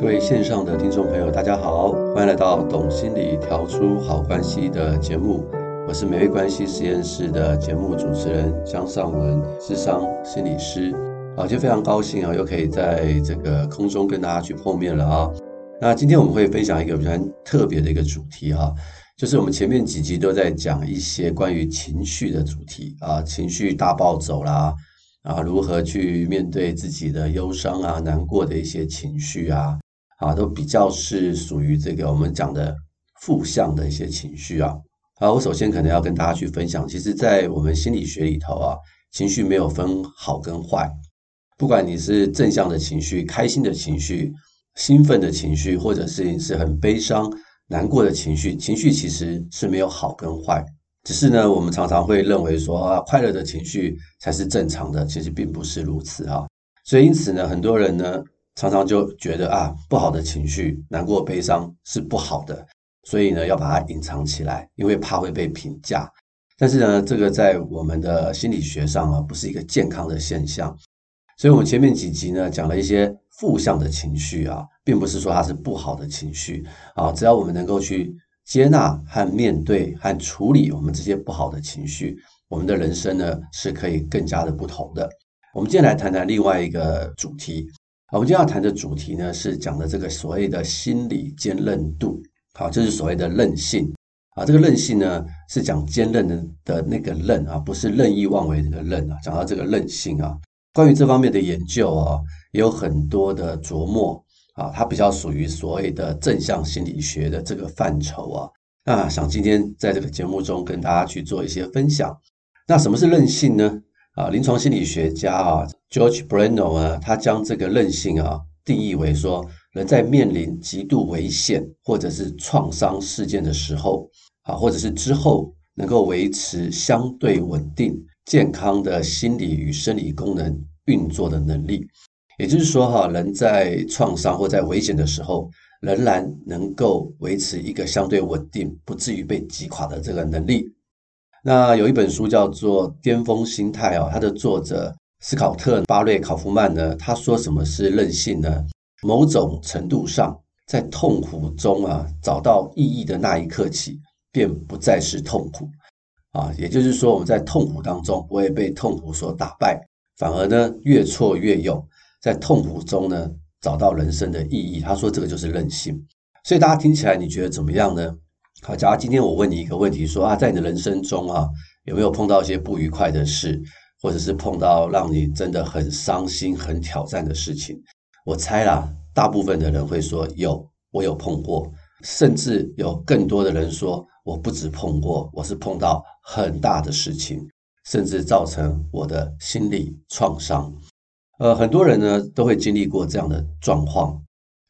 各位线上的听众朋友，大家好，欢迎来到《懂心理调出好关系》的节目，我是美味关系实验室的节目主持人江尚文，智商心理师。好，今天非常高兴啊，又可以在这个空中跟大家去碰面了啊。那今天我们会分享一个比较特别的一个主题哈，就是我们前面几集都在讲一些关于情绪的主题啊，情绪大暴走啦，啊，如何去面对自己的忧伤啊、难过的一些情绪啊。啊，都比较是属于这个我们讲的负向的一些情绪啊。啊，我首先可能要跟大家去分享，其实，在我们心理学里头啊，情绪没有分好跟坏，不管你是正向的情绪、开心的情绪、兴奋的情绪，或者是你是很悲伤、难过的情绪，情绪其实是没有好跟坏，只是呢，我们常常会认为说啊，快乐的情绪才是正常的，其实并不是如此啊。所以因此呢，很多人呢。常常就觉得啊，不好的情绪，难过、悲伤是不好的，所以呢，要把它隐藏起来，因为怕会被评价。但是呢，这个在我们的心理学上啊，不是一个健康的现象。所以，我们前面几集呢，讲了一些负向的情绪啊，并不是说它是不好的情绪啊，只要我们能够去接纳和面对和处理我们这些不好的情绪，我们的人生呢，是可以更加的不同的。我们今天来谈谈另外一个主题。我们今天要谈的主题呢，是讲的这个所谓的心理坚韧度，好，就是所谓的韧性啊。这个韧性呢，是讲坚韧的的那个韧啊，不是任意妄为的韧啊。讲到这个韧性啊，关于这方面的研究啊，也有很多的琢磨啊，它比较属于所谓的正向心理学的这个范畴啊。那想今天在这个节目中跟大家去做一些分享。那什么是韧性呢？啊，临床心理学家啊，George Brenno 啊，他将这个韧性啊定义为说，人在面临极度危险或者是创伤事件的时候，啊，或者是之后，能够维持相对稳定、健康的心理与生理功能运作的能力。也就是说，哈，人在创伤或在危险的时候，仍然能够维持一个相对稳定，不至于被击垮的这个能力。那有一本书叫做《巅峰心态》啊，它的作者斯考特·巴瑞·考夫曼呢，他说什么是韧性呢？某种程度上，在痛苦中啊找到意义的那一刻起，便不再是痛苦啊。也就是说，我们在痛苦当中不会被痛苦所打败，反而呢越挫越勇，在痛苦中呢找到人生的意义。他说这个就是韧性。所以大家听起来你觉得怎么样呢？好，假如今天我问你一个问题，说啊，在你的人生中啊，有没有碰到一些不愉快的事，或者是碰到让你真的很伤心、很挑战的事情？我猜啦，大部分的人会说有，我有碰过，甚至有更多的人说，我不止碰过，我是碰到很大的事情，甚至造成我的心理创伤。呃，很多人呢都会经历过这样的状况。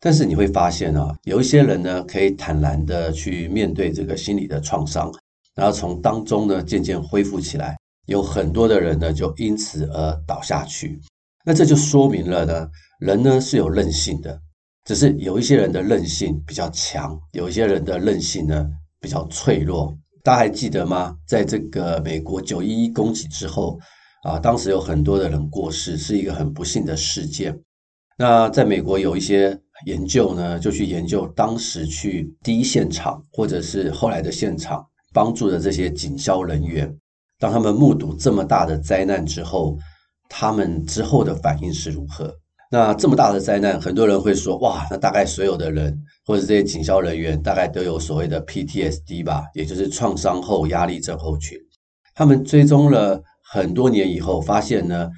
但是你会发现啊，有一些人呢，可以坦然的去面对这个心理的创伤，然后从当中呢渐渐恢复起来。有很多的人呢，就因此而倒下去。那这就说明了呢，人呢是有韧性的，只是有一些人的韧性比较强，有一些人的韧性呢比较脆弱。大家还记得吗？在这个美国九一一攻击之后啊，当时有很多的人过世，是一个很不幸的事件。那在美国有一些。研究呢，就去研究当时去第一现场或者是后来的现场帮助的这些警消人员，当他们目睹这么大的灾难之后，他们之后的反应是如何？那这么大的灾难，很多人会说，哇，那大概所有的人或者这些警消人员大概都有所谓的 PTSD 吧，也就是创伤后压力症候群。他们追踪了很多年以后，发现呢，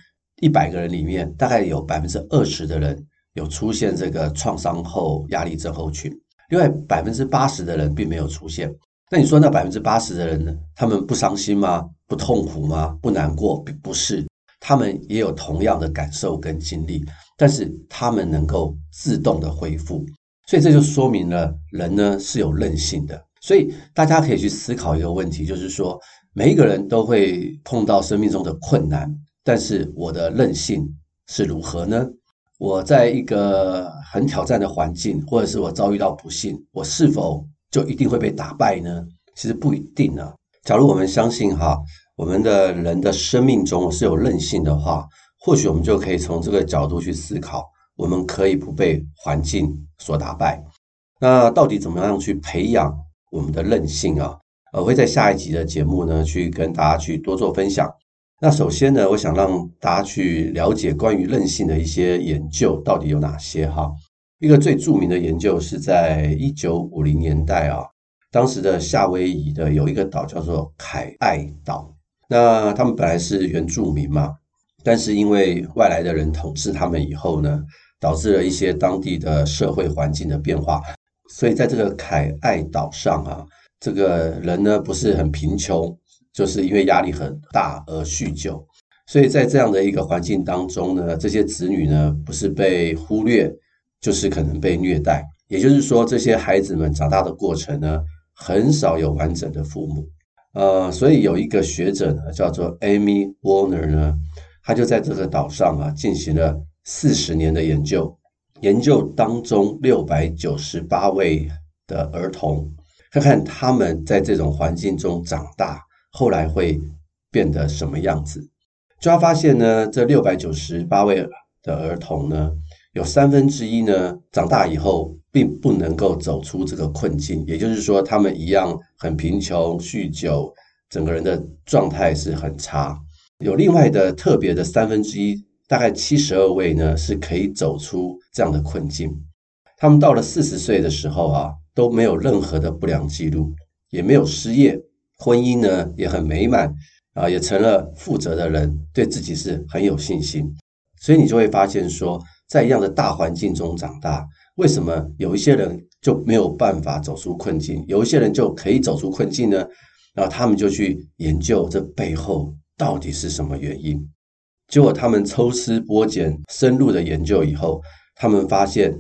一百个人里面大概有百分之二十的人。有出现这个创伤后压力症候群，另外百分之八十的人并没有出现，那你说那百分之八十的人呢？他们不伤心吗？不痛苦吗？不难过？不是，他们也有同样的感受跟经历，但是他们能够自动的恢复。所以这就说明了人呢是有韧性的。所以大家可以去思考一个问题，就是说每一个人都会碰到生命中的困难，但是我的韧性是如何呢？我在一个很挑战的环境，或者是我遭遇到不幸，我是否就一定会被打败呢？其实不一定呢。假如我们相信哈，我们的人的生命中是有韧性的话，或许我们就可以从这个角度去思考，我们可以不被环境所打败。那到底怎么样去培养我们的韧性啊？我会在下一集的节目呢，去跟大家去多做分享。那首先呢，我想让大家去了解关于韧性的一些研究到底有哪些哈。一个最著名的研究是在一九五零年代啊，当时的夏威夷的有一个岛叫做凯爱岛。那他们本来是原住民嘛，但是因为外来的人统治他们以后呢，导致了一些当地的社会环境的变化，所以在这个凯爱岛上啊，这个人呢不是很贫穷，就是因为压力很大而酗酒。所以在这样的一个环境当中呢，这些子女呢不是被忽略。就是可能被虐待，也就是说，这些孩子们长大的过程呢，很少有完整的父母。呃，所以有一个学者呢，叫做 Amy Warner 呢，他就在这个岛上啊，进行了四十年的研究，研究当中六百九十八位的儿童，看看他们在这种环境中长大，后来会变得什么样子。就他发现呢，这六百九十八位的儿童呢。有三分之一呢，长大以后并不能够走出这个困境，也就是说，他们一样很贫穷、酗酒，整个人的状态是很差。有另外的特别的三分之一，大概七十二位呢，是可以走出这样的困境。他们到了四十岁的时候啊，都没有任何的不良记录，也没有失业，婚姻呢也很美满啊，也成了负责的人，对自己是很有信心。所以你就会发现说，在一样的大环境中长大，为什么有一些人就没有办法走出困境，有一些人就可以走出困境呢？然后他们就去研究这背后到底是什么原因。结果他们抽丝剥茧、深入的研究以后，他们发现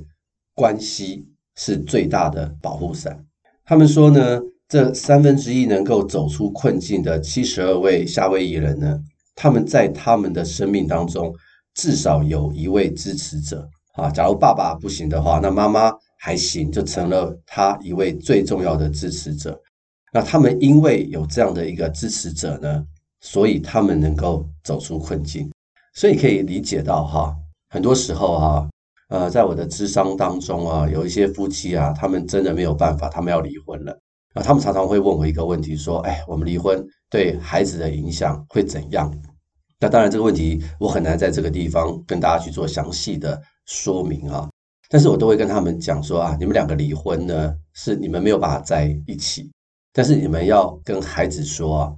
关系是最大的保护伞。他们说呢，这三分之一能够走出困境的七十二位夏威夷人呢，他们在他们的生命当中。至少有一位支持者啊，假如爸爸不行的话，那妈妈还行，就成了他一位最重要的支持者。那他们因为有这样的一个支持者呢，所以他们能够走出困境。所以可以理解到哈，很多时候哈，呃，在我的咨商当中啊，有一些夫妻啊，他们真的没有办法，他们要离婚了啊，他们常常会问我一个问题，说：“哎，我们离婚对孩子的影响会怎样？”那当然，这个问题我很难在这个地方跟大家去做详细的说明啊。但是我都会跟他们讲说啊，你们两个离婚呢，是你们没有办法在一起，但是你们要跟孩子说啊，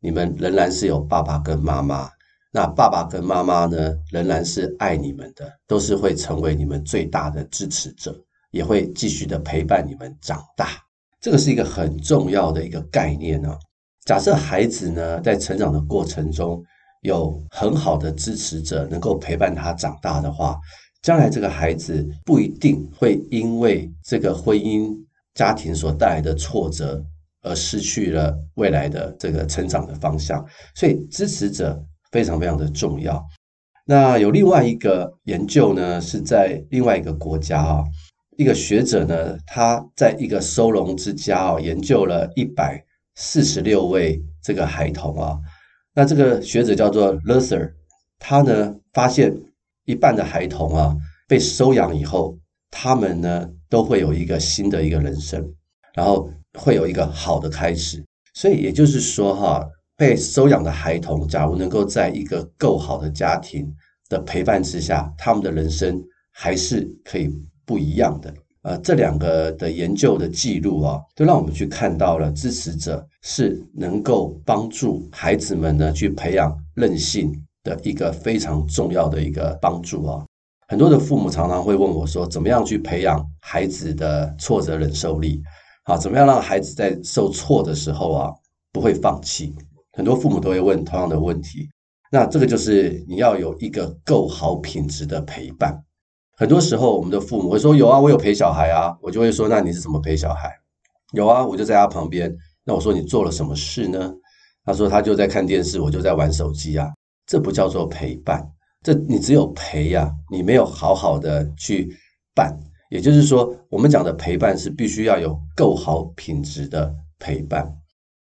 你们仍然是有爸爸跟妈妈。那爸爸跟妈妈呢，仍然是爱你们的，都是会成为你们最大的支持者，也会继续的陪伴你们长大。这个是一个很重要的一个概念啊。假设孩子呢，在成长的过程中，有很好的支持者能够陪伴他长大的话，将来这个孩子不一定会因为这个婚姻家庭所带来的挫折而失去了未来的这个成长的方向。所以支持者非常非常的重要。那有另外一个研究呢，是在另外一个国家啊，一个学者呢，他在一个收容之家哦，研究了一百四十六位这个孩童啊。那这个学者叫做 Luther，他呢发现一半的孩童啊被收养以后，他们呢都会有一个新的一个人生，然后会有一个好的开始。所以也就是说哈，被收养的孩童，假如能够在一个够好的家庭的陪伴之下，他们的人生还是可以不一样的。呃，这两个的研究的记录啊，都让我们去看到了支持者是能够帮助孩子们呢去培养韧性的一个非常重要的一个帮助啊。很多的父母常常会问我说，怎么样去培养孩子的挫折忍受力？好，怎么样让孩子在受挫的时候啊，不会放弃？很多父母都会问同样的问题。那这个就是你要有一个够好品质的陪伴。很多时候，我们的父母会说：“有啊，我有陪小孩啊。”我就会说：“那你是怎么陪小孩？”有啊，我就在他旁边。那我说：“你做了什么事呢？”他说：“他就在看电视，我就在玩手机啊。”这不叫做陪伴，这你只有陪呀，你没有好好的去伴。也就是说，我们讲的陪伴是必须要有够好品质的陪伴。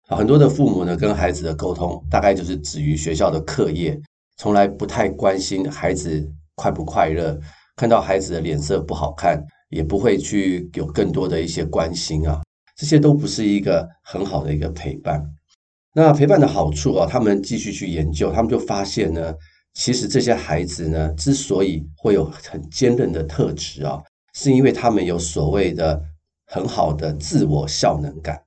很多的父母呢，跟孩子的沟通大概就是止于学校的课业，从来不太关心孩子快不快乐，看到孩子的脸色不好看，也不会去有更多的一些关心啊，这些都不是一个很好的一个陪伴。那陪伴的好处啊，他们继续去研究，他们就发现呢，其实这些孩子呢，之所以会有很坚韧的特质啊，是因为他们有所谓的很好的自我效能感。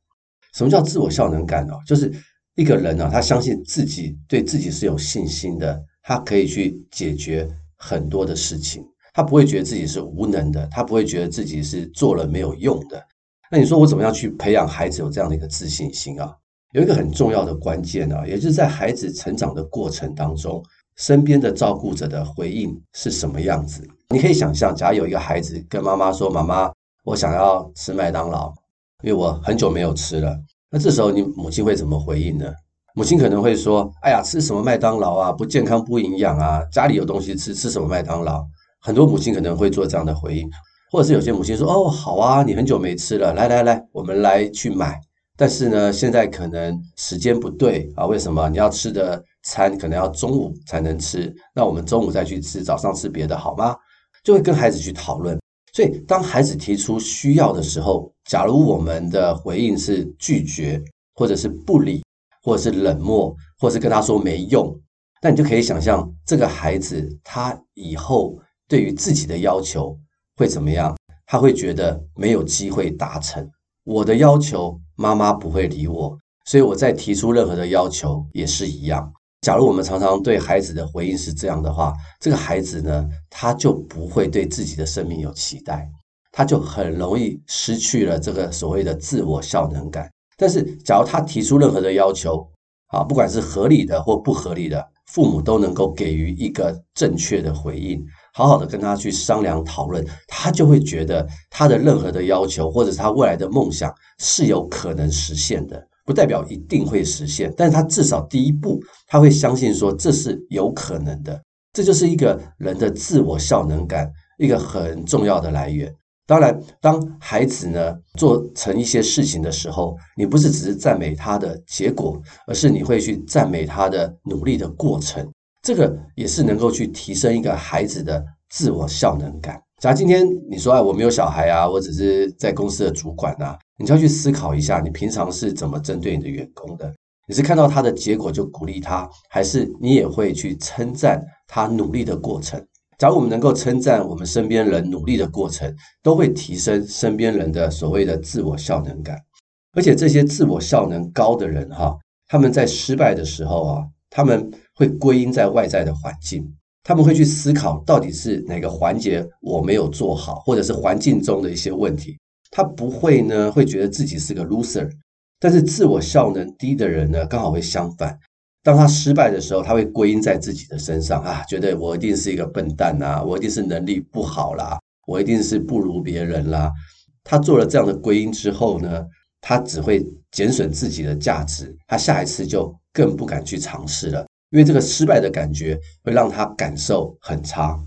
什么叫自我效能感呢？就是一个人呢，他相信自己，对自己是有信心的，他可以去解决很多的事情，他不会觉得自己是无能的，他不会觉得自己是做了没有用的。那你说我怎么样去培养孩子有这样的一个自信心啊？有一个很重要的关键啊，也就是在孩子成长的过程当中，身边的照顾者的回应是什么样子？你可以想象，假如有一个孩子跟妈妈说：“妈妈，我想要吃麦当劳。”因为我很久没有吃了，那这时候你母亲会怎么回应呢？母亲可能会说：“哎呀，吃什么麦当劳啊？不健康不营养啊！家里有东西吃，吃什么麦当劳？”很多母亲可能会做这样的回应，或者是有些母亲说：“哦，好啊，你很久没吃了，来来来，我们来去买。但是呢，现在可能时间不对啊，为什么？你要吃的餐可能要中午才能吃，那我们中午再去吃，早上吃别的好吗？”就会跟孩子去讨论。所以，当孩子提出需要的时候，假如我们的回应是拒绝，或者是不理，或者是冷漠，或者是跟他说没用，那你就可以想象，这个孩子他以后对于自己的要求会怎么样？他会觉得没有机会达成我的要求，妈妈不会理我，所以我再提出任何的要求也是一样。假如我们常常对孩子的回应是这样的话，这个孩子呢，他就不会对自己的生命有期待，他就很容易失去了这个所谓的自我效能感。但是，假如他提出任何的要求，啊，不管是合理的或不合理的，父母都能够给予一个正确的回应，好好的跟他去商量讨论，他就会觉得他的任何的要求或者是他未来的梦想是有可能实现的。不代表一定会实现，但是他至少第一步，他会相信说这是有可能的，这就是一个人的自我效能感一个很重要的来源。当然，当孩子呢做成一些事情的时候，你不是只是赞美他的结果，而是你会去赞美他的努力的过程，这个也是能够去提升一个孩子的自我效能感。假如今天你说，哎，我没有小孩啊，我只是在公司的主管啊。你就要去思考一下，你平常是怎么针对你的员工的？你是看到他的结果就鼓励他，还是你也会去称赞他努力的过程？假如我们能够称赞我们身边人努力的过程，都会提升身边人的所谓的自我效能感。而且这些自我效能高的人，哈，他们在失败的时候啊，他们会归因在外在的环境，他们会去思考到底是哪个环节我没有做好，或者是环境中的一些问题。他不会呢，会觉得自己是个 loser，但是自我效能低的人呢，刚好会相反。当他失败的时候，他会归因在自己的身上啊，觉得我一定是一个笨蛋呐，我一定是能力不好啦，我一定是不如别人啦。他做了这样的归因之后呢，他只会减损自己的价值，他下一次就更不敢去尝试了，因为这个失败的感觉会让他感受很差。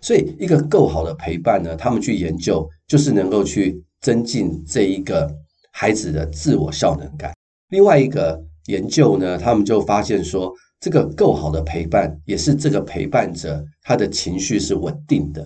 所以，一个够好的陪伴呢，他们去研究，就是能够去。增进这一个孩子的自我效能感。另外一个研究呢，他们就发现说，这个够好的陪伴，也是这个陪伴者他的情绪是稳定的。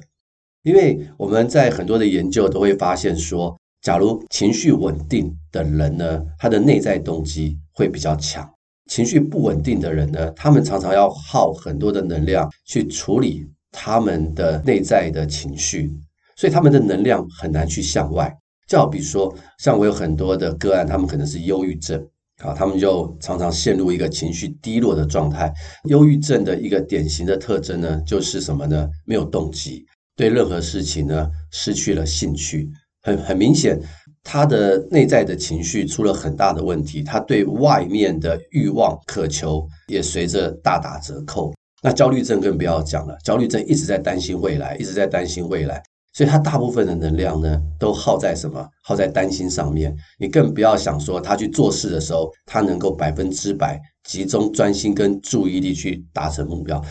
因为我们在很多的研究都会发现说，假如情绪稳定的人呢，他的内在动机会比较强；情绪不稳定的人呢，他们常常要耗很多的能量去处理他们的内在的情绪，所以他们的能量很难去向外。就好比说，像我有很多的个案，他们可能是忧郁症啊，他们就常常陷入一个情绪低落的状态。忧郁症的一个典型的特征呢，就是什么呢？没有动机，对任何事情呢失去了兴趣。很很明显，他的内在的情绪出了很大的问题，他对外面的欲望渴求也随着大打折扣。那焦虑症更不要讲了，焦虑症一直在担心未来，一直在担心未来，所以他大部分的能量呢，都耗在什么？耗在担心上面。你更不要想说他去做事的时候，他能够百分之百集中专心跟注意力去达成目标。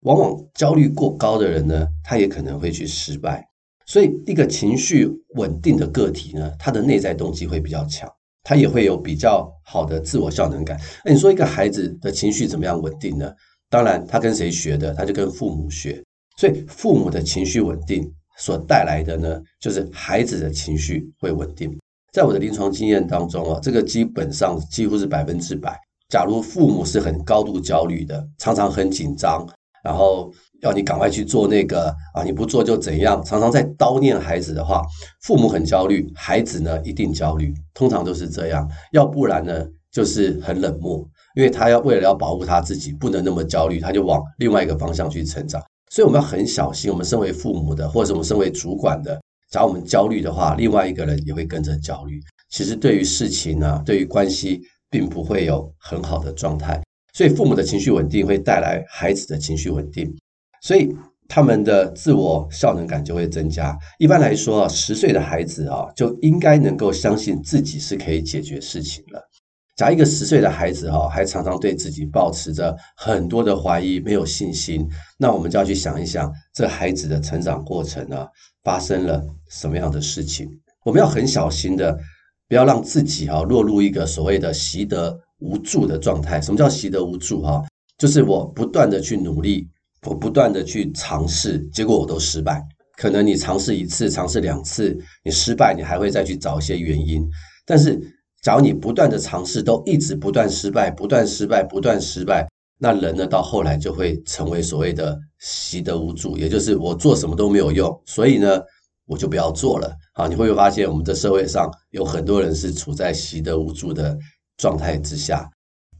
往往焦虑过高的人呢，他也可能会去失败。所以，一个情绪稳定的个体呢，他的内在动机会比较强，他也会有比较好的自我效能感。那你说一个孩子的情绪怎么样稳定呢？当然，他跟谁学的？他就跟父母学。所以，父母的情绪稳定所带来的呢，就是孩子的情绪会稳定。在我的临床经验当中啊，这个基本上几乎是百分之百。假如父母是很高度焦虑的，常常很紧张，然后要你赶快去做那个啊，你不做就怎样，常常在叨念孩子的话，父母很焦虑，孩子呢一定焦虑，通常都是这样。要不然呢，就是很冷漠。因为他要为了要保护他自己，不能那么焦虑，他就往另外一个方向去成长。所以我们要很小心，我们身为父母的，或者我们身为主管的，假如我们焦虑的话，另外一个人也会跟着焦虑。其实对于事情呢、对于关系，并不会有很好的状态。所以父母的情绪稳定会带来孩子的情绪稳定，所以他们的自我效能感就会增加。一般来说，十岁的孩子啊，就应该能够相信自己是可以解决事情了。假如一个十岁的孩子哈，还常常对自己抱持着很多的怀疑，没有信心，那我们就要去想一想，这孩子的成长过程呢，发生了什么样的事情？我们要很小心的，不要让自己哈落入一个所谓的习得无助的状态。什么叫习得无助哈？就是我不断的去努力，我不断的去尝试，结果我都失败。可能你尝试一次，尝试两次，你失败，你还会再去找一些原因，但是。假如你不断的尝试，都一直不断失败，不断失败，不断失败，那人呢，到后来就会成为所谓的习得无助，也就是我做什么都没有用，所以呢，我就不要做了。好，你会不会发现我们的社会上有很多人是处在习得无助的状态之下？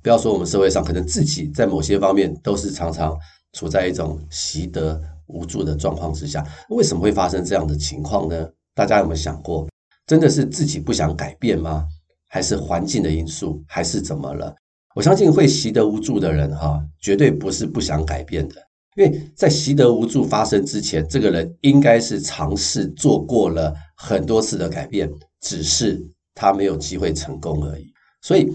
不要说我们社会上，可能自己在某些方面都是常常处在一种习得无助的状况之下。为什么会发生这样的情况呢？大家有没有想过，真的是自己不想改变吗？还是环境的因素，还是怎么了？我相信会习得无助的人，哈，绝对不是不想改变的。因为在习得无助发生之前，这个人应该是尝试做过了很多次的改变，只是他没有机会成功而已。所以，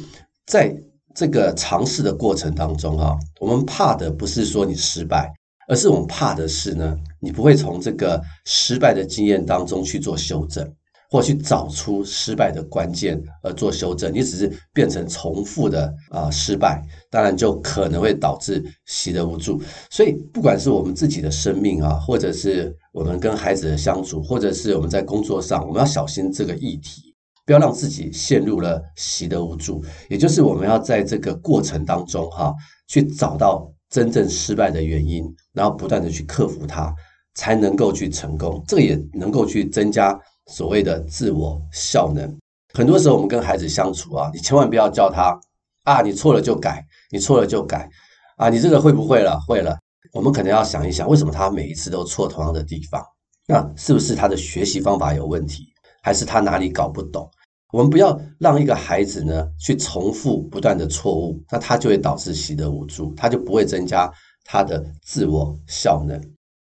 在这个尝试的过程当中，哈，我们怕的不是说你失败，而是我们怕的是呢，你不会从这个失败的经验当中去做修正。或去找出失败的关键而做修正，你只是变成重复的啊、失败，当然就可能会导致习得无助。所以，不管是我们自己的生命啊，或者是我们跟孩子的相处，或者是我们在工作上，我们要小心这个议题，不要让自己陷入了习得无助。也就是我们要在这个过程当中哈、去找到真正失败的原因，然后不断的去克服它，才能够去成功。这也能够去增加。所谓的自我效能，很多时候我们跟孩子相处啊，你千万不要叫他啊，你错了就改，你错了就改啊，你这个会不会了？会了，我们可能要想一想，为什么他每一次都错同样的地方？那是不是他的学习方法有问题，还是他哪里搞不懂？我们不要让一个孩子呢去重复不断的错误，那他就会导致习得无助，他就不会增加他的自我效能。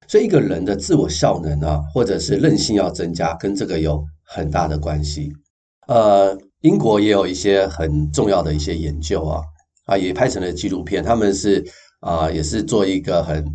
所以一个人的自我效能啊，或者是韧性要增加，跟这个有很大的关系。呃，英国也有一些很重要的一些研究啊，啊，也拍成了纪录片。他们是啊，也是做一个很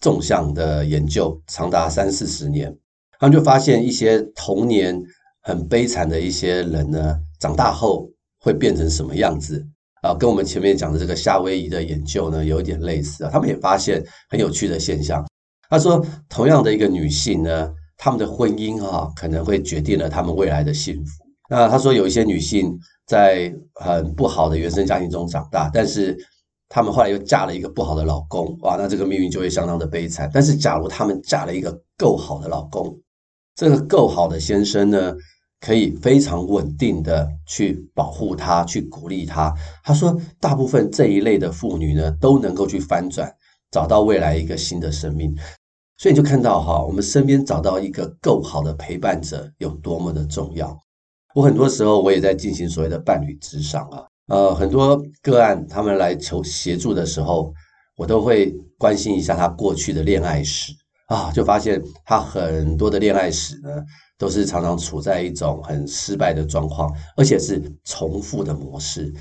纵向的研究，长达三四十年。他们就发现一些童年很悲惨的一些人呢，长大后会变成什么样子啊？跟我们前面讲的这个夏威夷的研究呢，有一点类似啊。他们也发现很有趣的现象。他说，同样的一个女性呢，她们的婚姻哈，可能会决定了她们未来的幸福。那他说，有一些女性在很不好的原生家庭中长大，但是她们后来又嫁了一个不好的老公，哇，那这个命运就会相当的悲惨。但是，假如她们嫁了一个够好的老公，这个够好的先生呢，可以非常稳定的去保护她，去鼓励她。他说，大部分这一类的妇女呢，都能够去翻转，找到未来一个新的生命。所以你就看到哈，我们身边找到一个够好的陪伴者有多么的重要。我很多时候我也在进行所谓的伴侣咨商啊，呃，很多个案他们来求协助的时候，我都会关心一下他过去的恋爱史啊，就发现他很多的恋爱史呢，都是常常处在一种很失败的状况，而且是重复的模式。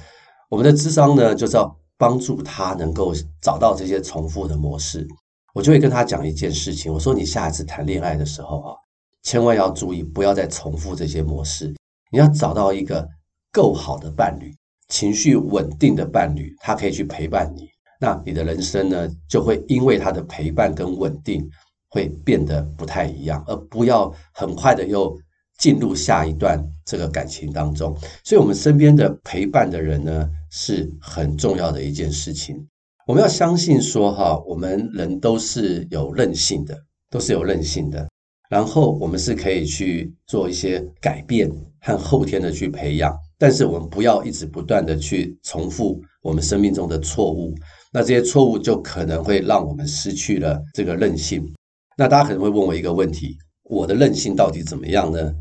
我们的智商呢，就是要帮助他能够找到这些重复的模式。我就会跟他讲一件事情，我说你下一次谈恋爱的时候啊，千万要注意，不要再重复这些模式。你要找到一个够好的伴侣，情绪稳定的伴侣，他可以去陪伴你。那你的人生呢，就会因为他的陪伴跟稳定，会变得不太一样，而不要很快的又进入下一段这个感情当中。所以，我们身边的陪伴的人呢，是很重要的一件事情。我们要相信说，哈，我们人都是有韧性的，都是有韧性的。然后，我们是可以去做一些改变。和后天的去培养，但是我们不要一直不断的去重复我们生命中的错误，那这些错误就可能会让我们失去了这个韧性。那大家可能会问我一个问题：我的韧性到底怎么样呢？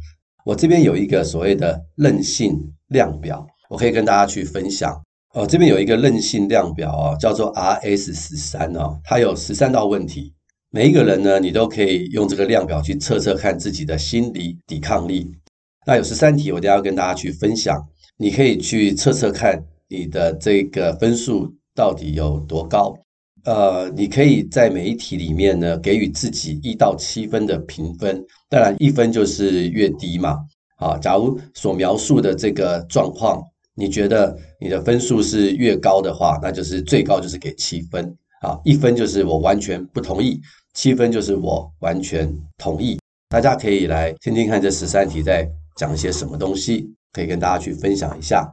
我这边有一个所谓的韧性量表，我可以跟大家去分享。哦，这边有一个韧性量表啊，叫做 RS 十三哦，它有十三道问题，每一个人呢，你都可以用这个量表去测测看自己的心理抵抗力。那有十三题，我等下要跟大家去分享，你可以去测测看你的这个分数到底有多高。呃，你可以在每一题里面呢，给予自己一到七分的评分，当然一分就是越低嘛。啊，假如所描述的这个状况，你觉得你的分数是越高的话，那就是最高就是给七分。啊，一分就是我完全不同意，七分就是我完全同意。大家可以来听听看这十三题在。讲一些什么东西可以跟大家去分享一下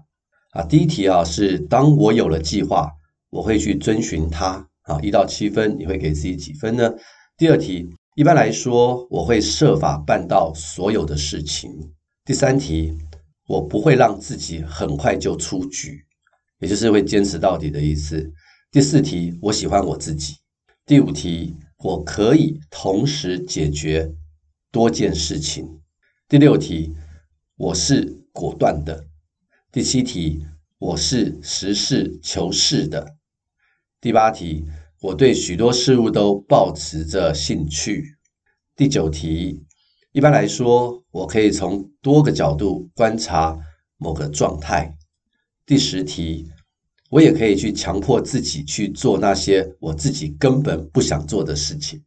啊？第一题啊是，当我有了计划，我会去遵循它啊，一到七分，你会给自己几分呢？第二题，一般来说，我会设法办到所有的事情。第三题，我不会让自己很快就出局，也就是会坚持到底的意思。第四题，我喜欢我自己。第五题，我可以同时解决多件事情。第六题。我是果断的。第七题，我是实事求是的。第八题，我对许多事物都抱持着兴趣。第九题，一般来说，我可以从多个角度观察某个状态。第十题，我也可以去强迫自己去做那些我自己根本不想做的事情。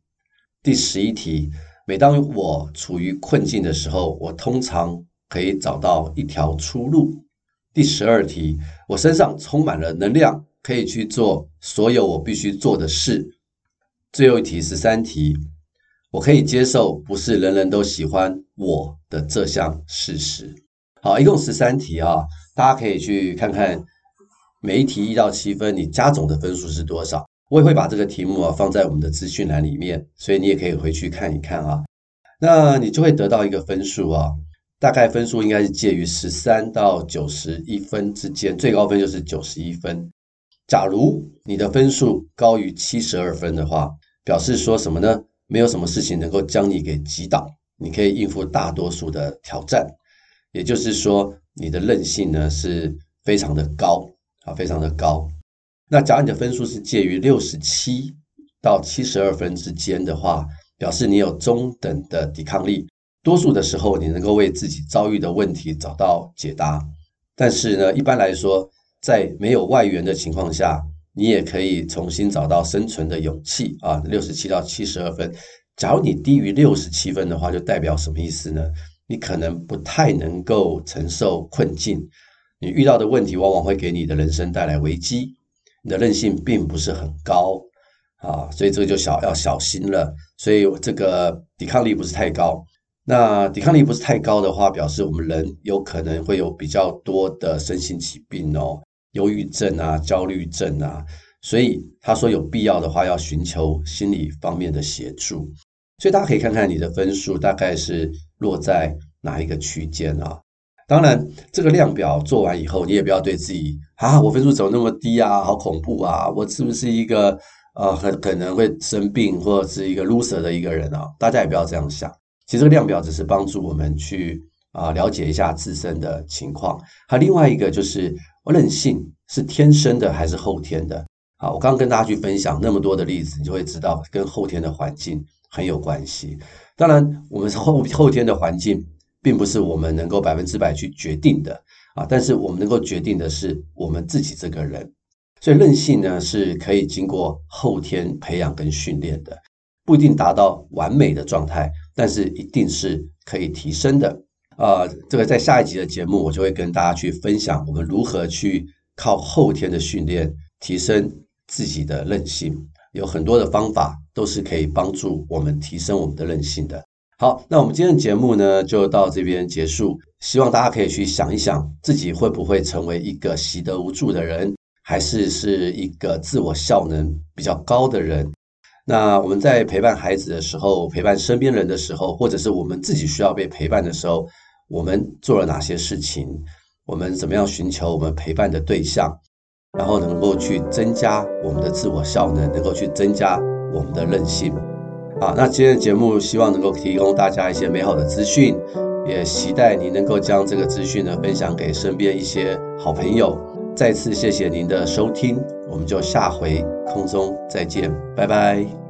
第十一题，每当我处于困境的时候，我通常可以找到一条出路。第十二题，我身上充满了能量，可以去做所有我必须做的事。最后一题，十三题，我可以接受不是人人都喜欢我的这项事实。好，一共十三题啊，大家可以去看看每一题一到七分，你加总的分数是多少？我也会把这个题目啊放在我们的资讯栏里面，所以你也可以回去看一看啊。那你就会得到一个分数啊。大概分数应该是介于十三到九十一分之间，最高分就是九十一分。假如你的分数高于七十二分的话，表示说什么呢？没有什么事情能够将你给击倒，你可以应付大多数的挑战。也就是说，你的韧性呢是非常的高啊，非常的高。那假如你的分数是介于六十七到七十二分之间的话，表示你有中等的抵抗力。多数的时候，你能够为自己遭遇的问题找到解答，但是呢，一般来说，在没有外援的情况下，你也可以重新找到生存的勇气啊。六十七到七十二分，假如你低于六十七分的话，就代表什么意思呢？你可能不太能够承受困境，你遇到的问题往往会给你的人生带来危机，你的韧性并不是很高啊，所以这个就小要小心了。所以这个抵抗力不是太高。那抵抗力不是太高的话，表示我们人有可能会有比较多的身心疾病哦，忧郁症啊、焦虑症啊，所以他说有必要的话要寻求心理方面的协助。所以大家可以看看你的分数大概是落在哪一个区间啊？当然，这个量表做完以后，你也不要对自己啊，我分数怎么那么低啊，好恐怖啊，我是不是一个呃很可能会生病或者是一个 loser 的一个人啊？大家也不要这样想。其实这个量表只是帮助我们去啊，了解一下自身的情况。还有另外一个就是韧性是天生的还是后天的？好，我刚刚跟大家去分享那么多的例子，你就会知道跟后天的环境很有关系。当然，我们后后天的环境并不是我们能够百分之百去决定的啊，但是我们能够决定的是我们自己这个人。所以韧性呢是可以经过后天培养跟训练的，不一定达到完美的状态，但是一定是可以提升的。呃，这个在下一集的节目，我就会跟大家去分享我们如何去靠后天的训练提升自己的韧性。有很多的方法都是可以帮助我们提升我们的韧性的。好，那我们今天的节目呢就到这边结束。希望大家可以去想一想，自己会不会成为一个习得无助的人，还是是一个自我效能比较高的人？那我们在陪伴孩子的时候，陪伴身边人的时候，或者是我们自己需要被陪伴的时候。我们做了哪些事情？我们怎么样寻求我们陪伴的对象，然后能够去增加我们的自我效能，能够去增加我们的韧性。好，那今天的节目希望能够提供大家一些美好的资讯，也期待你能够将这个资讯呢分享给身边一些好朋友。再次谢谢您的收听，我们就下回空中再见，拜拜。